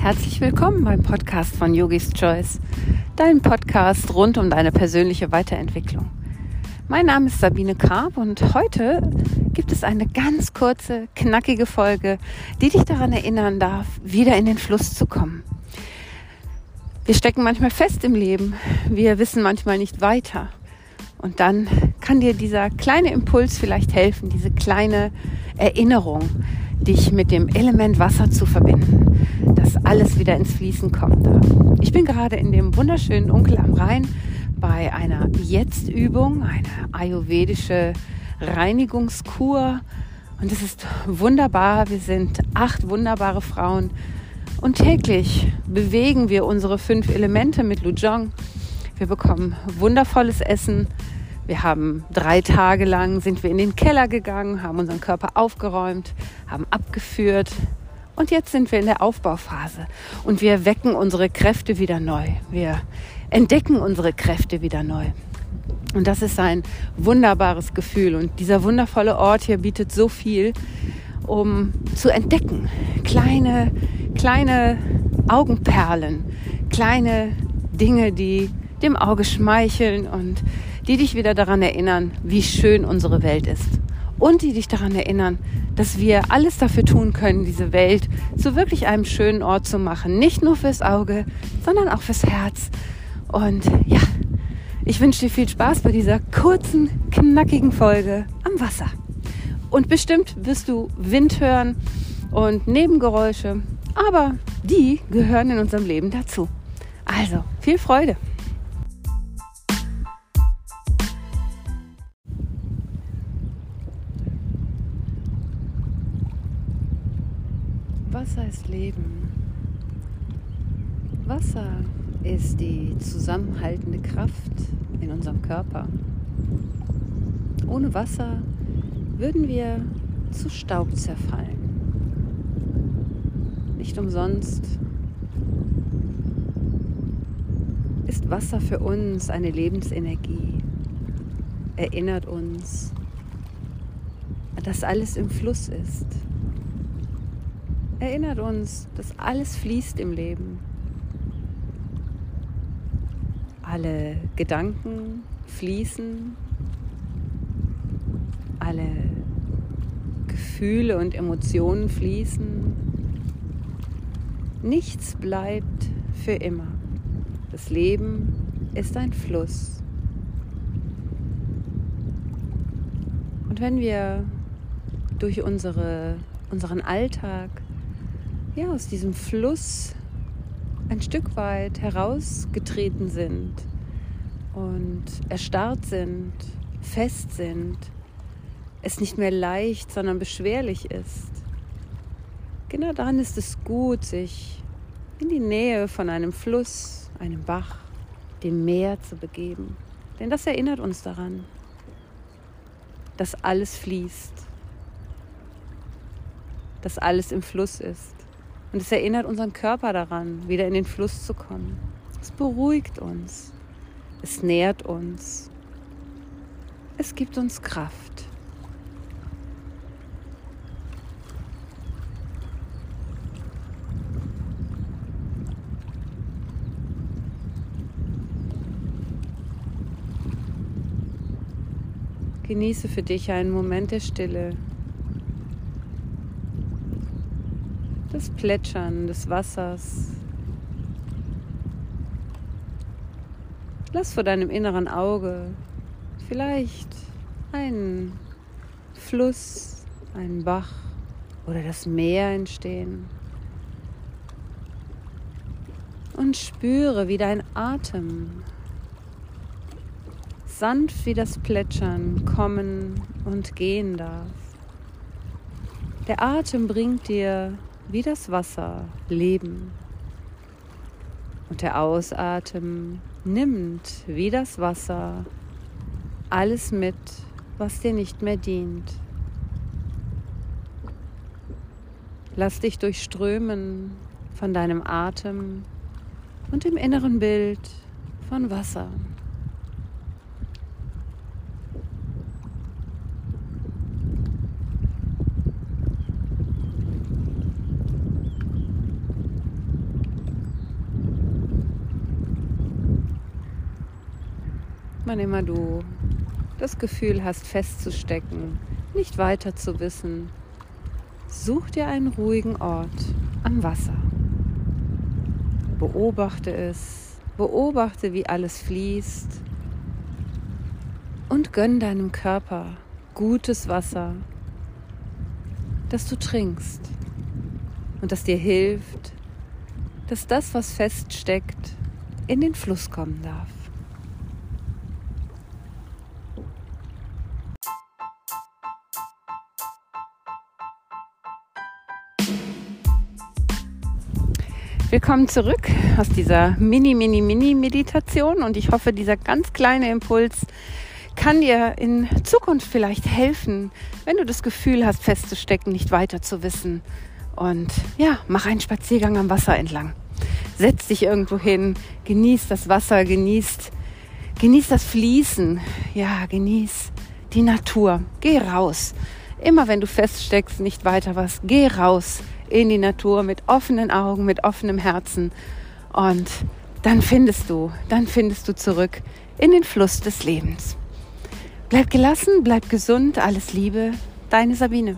Herzlich willkommen beim Podcast von Yogis Choice, dein Podcast rund um deine persönliche Weiterentwicklung. Mein Name ist Sabine Karp und heute gibt es eine ganz kurze, knackige Folge, die dich daran erinnern darf, wieder in den Fluss zu kommen. Wir stecken manchmal fest im Leben, wir wissen manchmal nicht weiter. Und dann kann dir dieser kleine Impuls vielleicht helfen, diese kleine Erinnerung, dich mit dem Element Wasser zu verbinden, dass alles wieder ins Fließen kommt. Ich bin gerade in dem wunderschönen Onkel am Rhein bei einer Jetzt-Übung, eine ayurvedische Reinigungskur. Und es ist wunderbar. Wir sind acht wunderbare Frauen. Und täglich bewegen wir unsere fünf Elemente mit Lujong. Wir bekommen wundervolles Essen, wir haben drei Tage lang sind wir in den Keller gegangen, haben unseren Körper aufgeräumt, haben abgeführt und jetzt sind wir in der Aufbauphase und wir wecken unsere Kräfte wieder neu. Wir entdecken unsere Kräfte wieder neu. Und das ist ein wunderbares Gefühl und dieser wundervolle Ort hier bietet so viel, um zu entdecken. Kleine, kleine Augenperlen, kleine Dinge, die dem Auge schmeicheln und die dich wieder daran erinnern, wie schön unsere Welt ist. Und die dich daran erinnern, dass wir alles dafür tun können, diese Welt zu wirklich einem schönen Ort zu machen. Nicht nur fürs Auge, sondern auch fürs Herz. Und ja, ich wünsche dir viel Spaß bei dieser kurzen, knackigen Folge am Wasser. Und bestimmt wirst du Wind hören und Nebengeräusche, aber die gehören in unserem Leben dazu. Also, viel Freude! Wasser ist Leben. Wasser ist die zusammenhaltende Kraft in unserem Körper. Ohne Wasser würden wir zu Staub zerfallen. Nicht umsonst ist Wasser für uns eine Lebensenergie, erinnert uns, dass alles im Fluss ist erinnert uns, dass alles fließt im Leben. Alle Gedanken fließen, alle Gefühle und Emotionen fließen. Nichts bleibt für immer. Das Leben ist ein Fluss. Und wenn wir durch unsere, unseren Alltag ja, aus diesem Fluss ein Stück weit herausgetreten sind und erstarrt sind, fest sind, es nicht mehr leicht, sondern beschwerlich ist. Genau daran ist es gut, sich in die Nähe von einem Fluss, einem Bach, dem Meer zu begeben. Denn das erinnert uns daran, dass alles fließt, dass alles im Fluss ist. Und es erinnert unseren Körper daran, wieder in den Fluss zu kommen. Es beruhigt uns. Es nährt uns. Es gibt uns Kraft. Genieße für dich einen Moment der Stille. Das Plätschern des Wassers. Lass vor deinem inneren Auge vielleicht einen Fluss, einen Bach oder das Meer entstehen. Und spüre, wie dein Atem sanft wie das Plätschern kommen und gehen darf. Der Atem bringt dir wie das Wasser leben. Und der Ausatmen nimmt wie das Wasser alles mit, was dir nicht mehr dient. Lass dich durchströmen von deinem Atem und dem inneren Bild von Wasser. Wann immer du das Gefühl hast, festzustecken, nicht weiter zu wissen, such dir einen ruhigen Ort am Wasser. Beobachte es, beobachte, wie alles fließt und gönn deinem Körper gutes Wasser, das du trinkst und das dir hilft, dass das, was feststeckt, in den Fluss kommen darf. Willkommen zurück aus dieser Mini, Mini, Mini-Meditation und ich hoffe, dieser ganz kleine Impuls kann dir in Zukunft vielleicht helfen, wenn du das Gefühl hast, festzustecken, nicht weiter zu wissen. Und ja, mach einen Spaziergang am Wasser entlang. Setz dich irgendwo hin, genieß das Wasser, genieß, genieß das Fließen, ja, genieß die Natur. Geh raus. Immer wenn du feststeckst, nicht weiter was, geh raus in die Natur mit offenen Augen, mit offenem Herzen und dann findest du, dann findest du zurück in den Fluss des Lebens. Bleib gelassen, bleib gesund, alles Liebe, deine Sabine.